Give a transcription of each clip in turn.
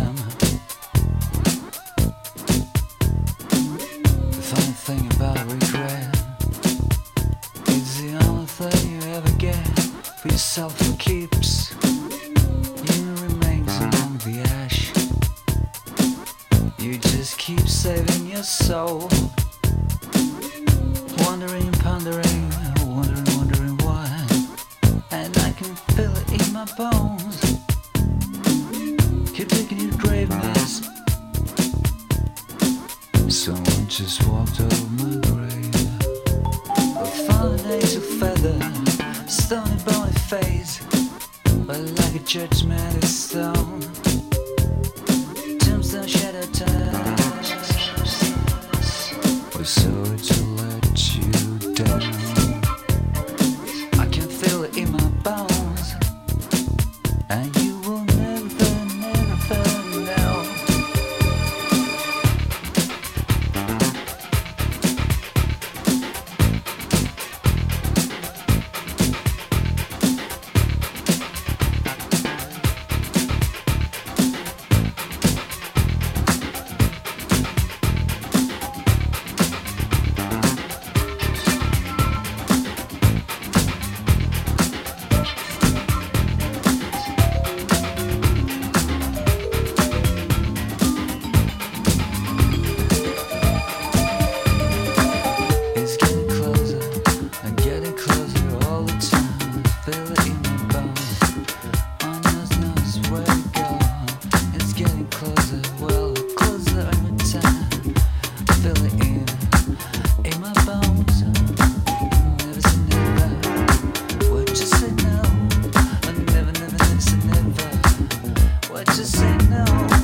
time. but you say no.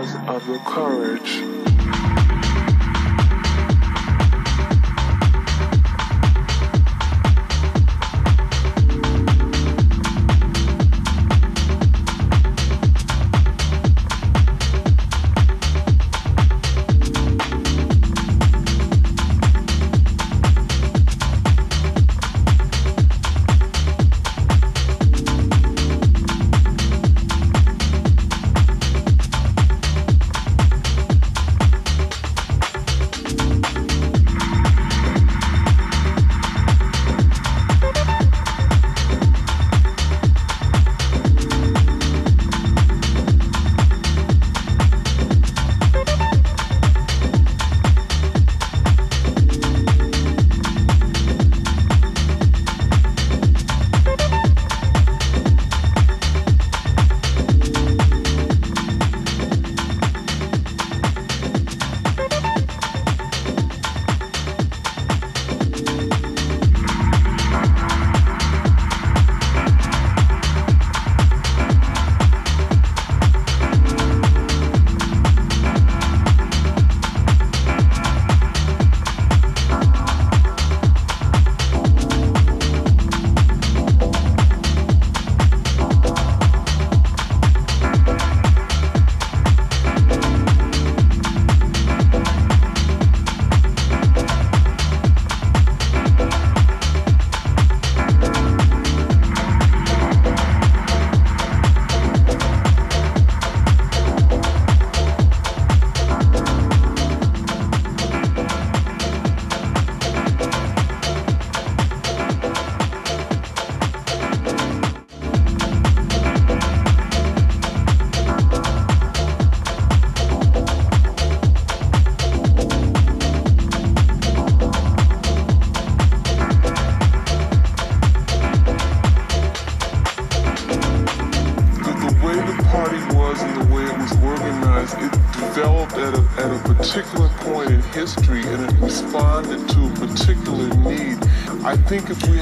Because of the courage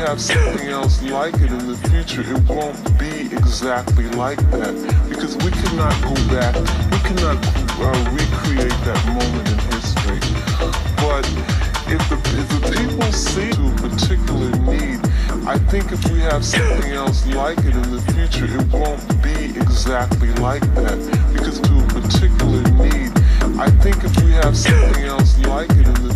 have something else like it in the future, it won't be exactly like that because we cannot go back, we cannot uh, recreate that moment in history. But if the, if the people see to a particular need, I think if we have something else like it in the future, it won't be exactly like that because to a particular need, I think if we have something else like it in the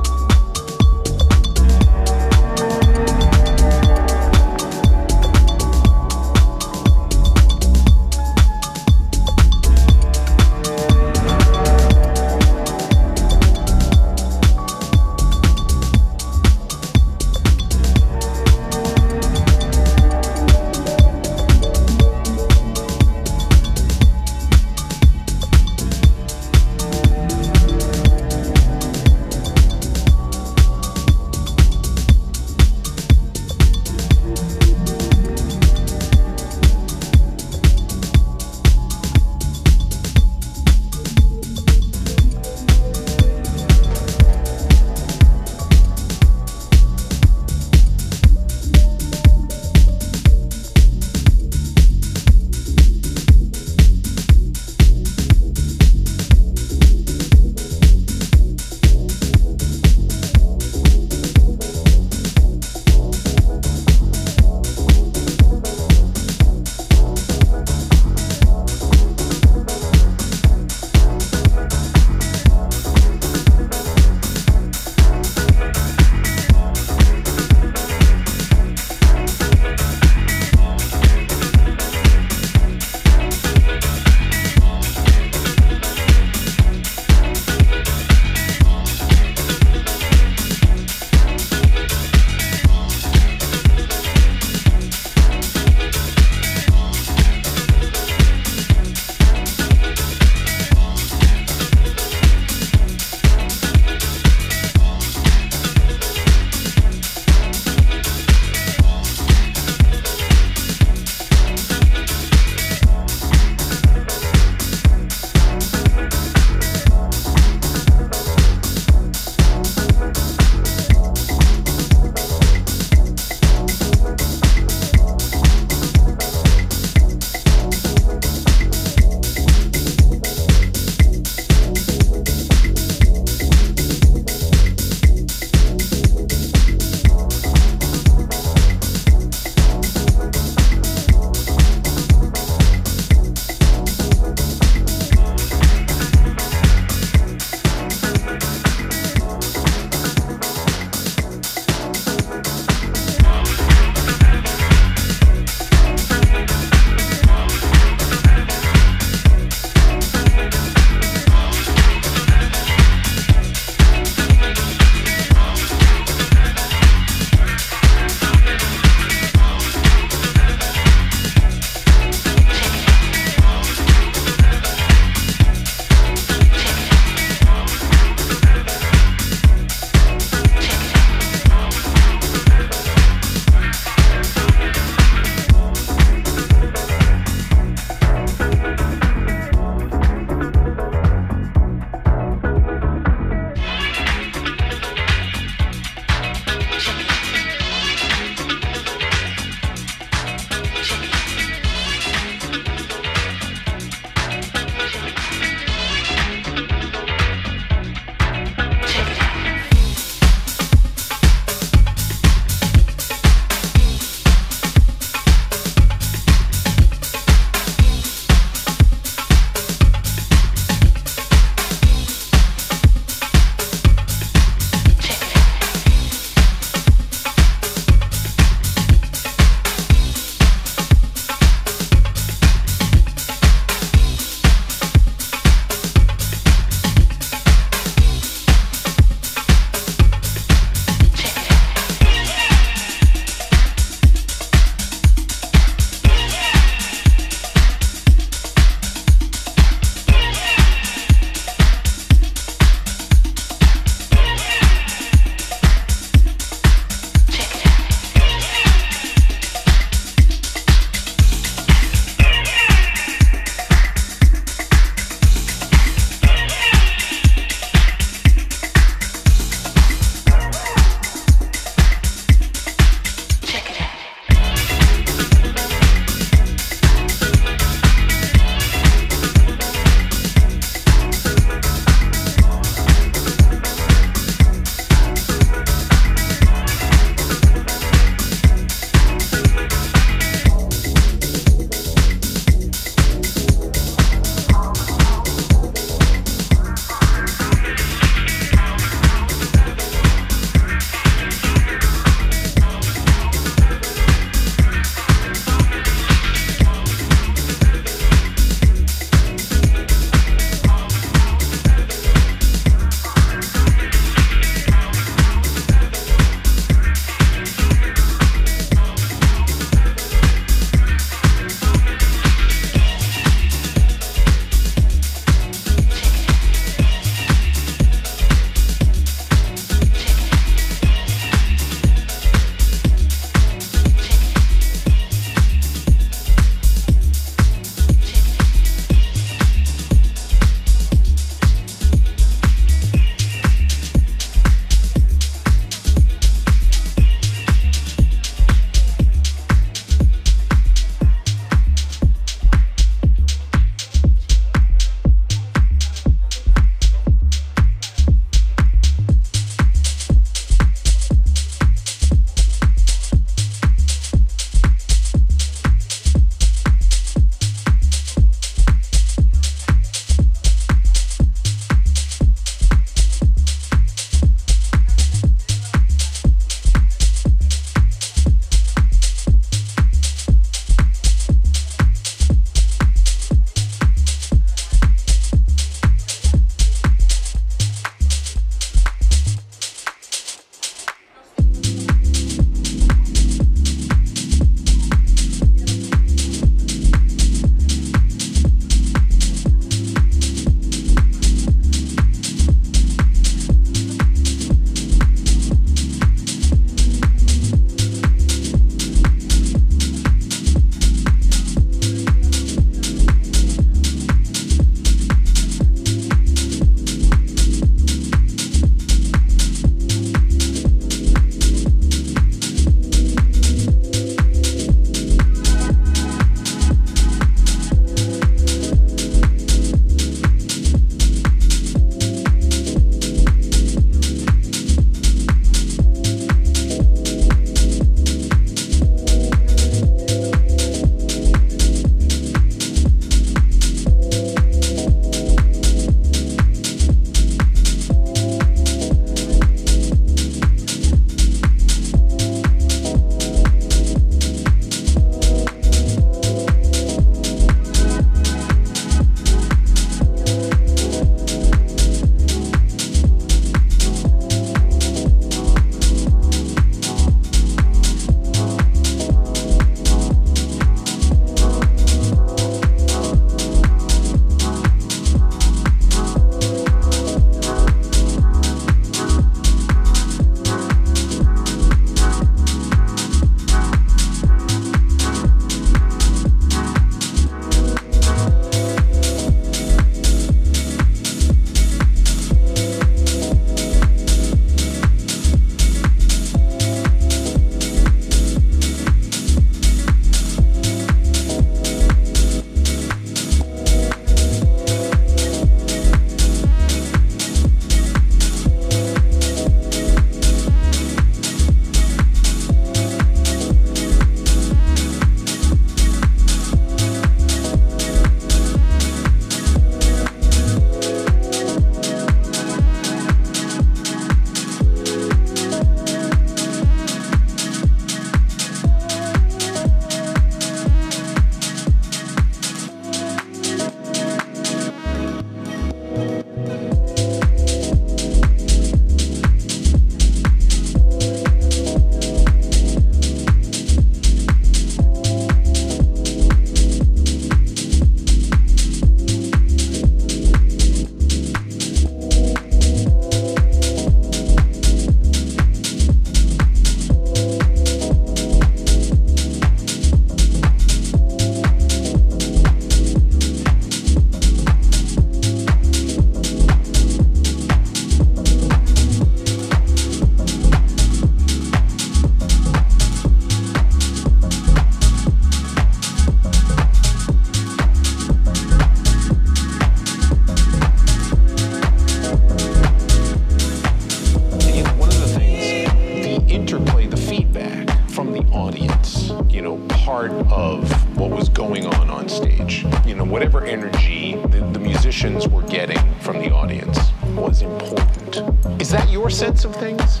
audience, you know, part of what was going on on stage. You know, whatever energy the, the musicians were getting from the audience was important. Is that your sense of things?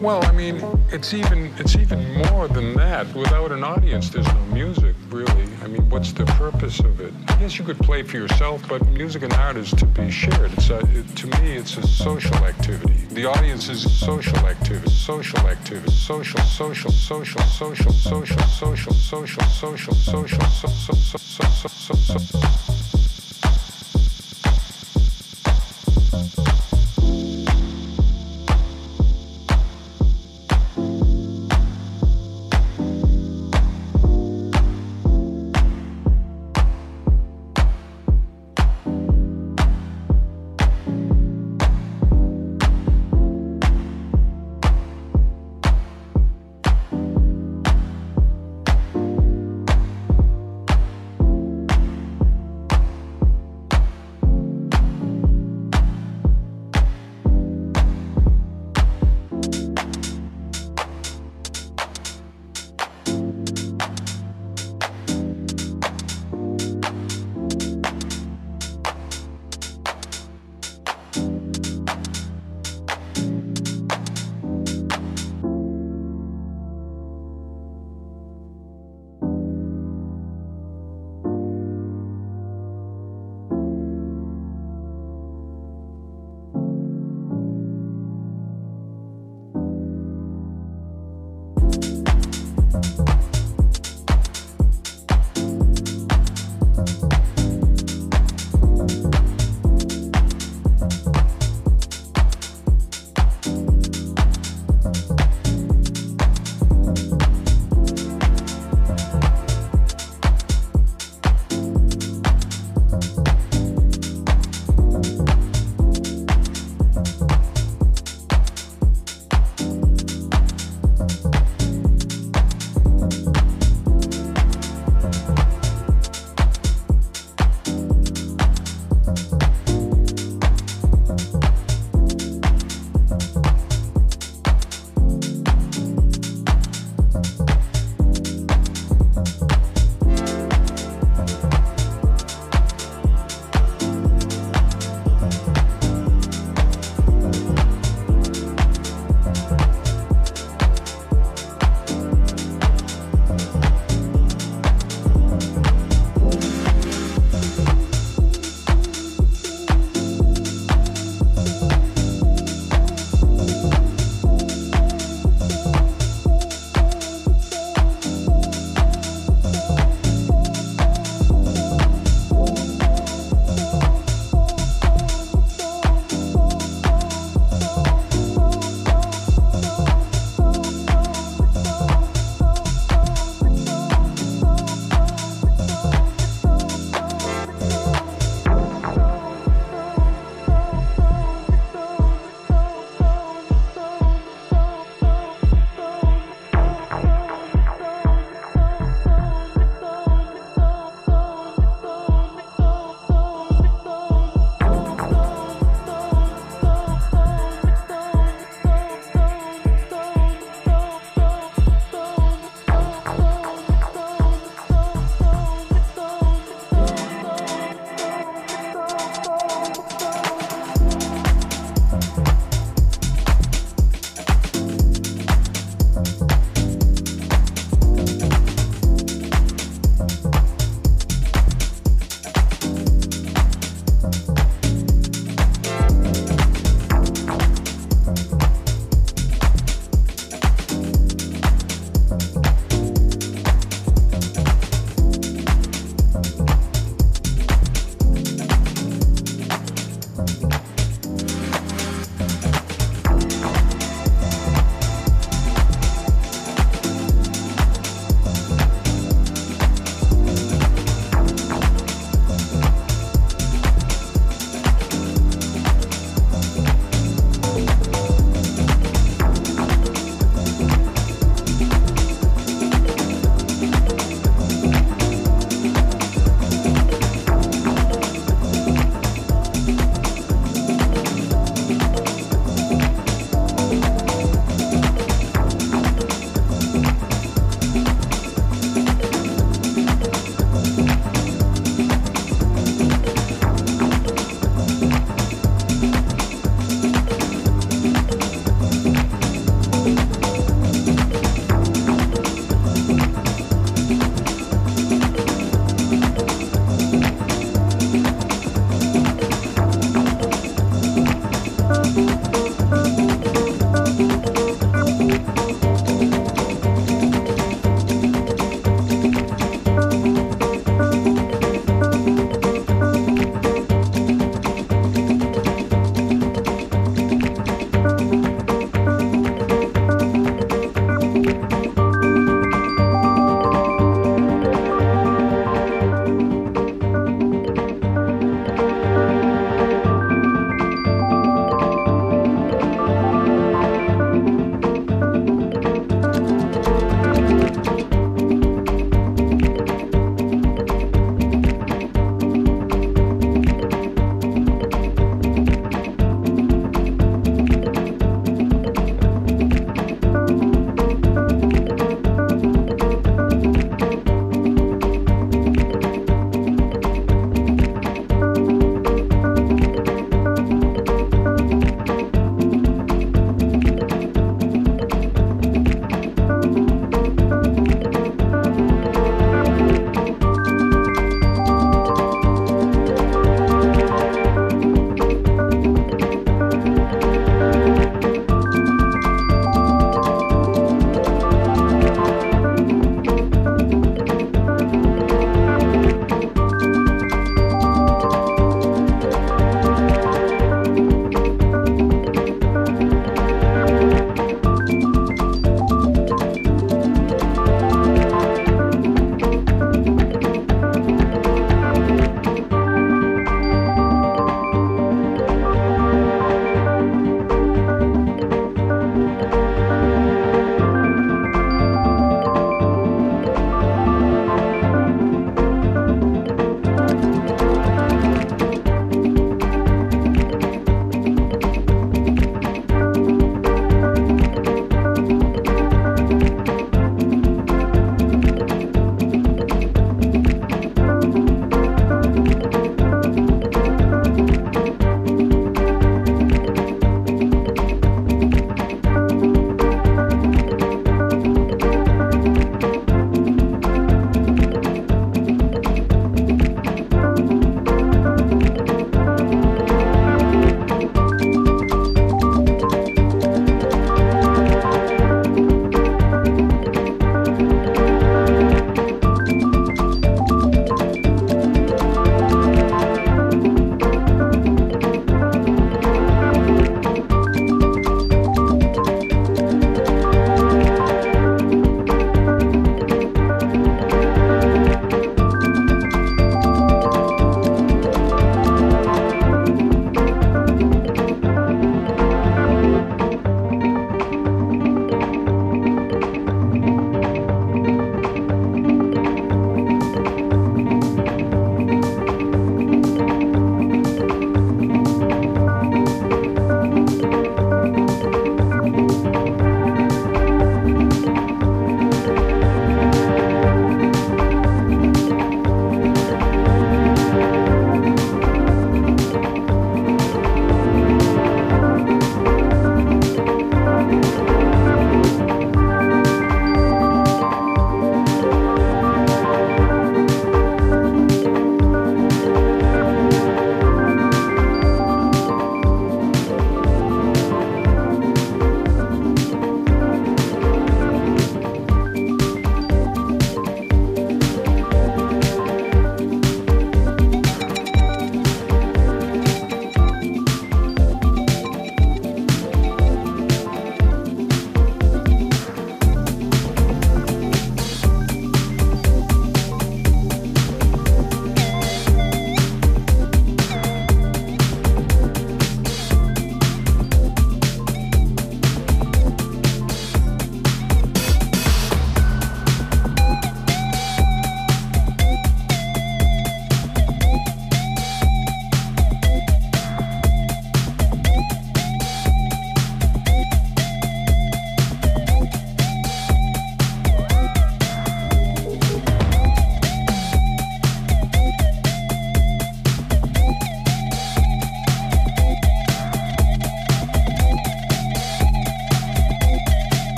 Well, I mean, it's even it's even more than that. Without an audience, there's no music, really. I mean, what's the purpose of it? Yes, you could play for yourself, but music and art is to be shared. It's a, it, to me, it's a social activity. The audience is a social activity, social activity, social, social, social, social, social, social, social, social, social, social, social, social, social, social.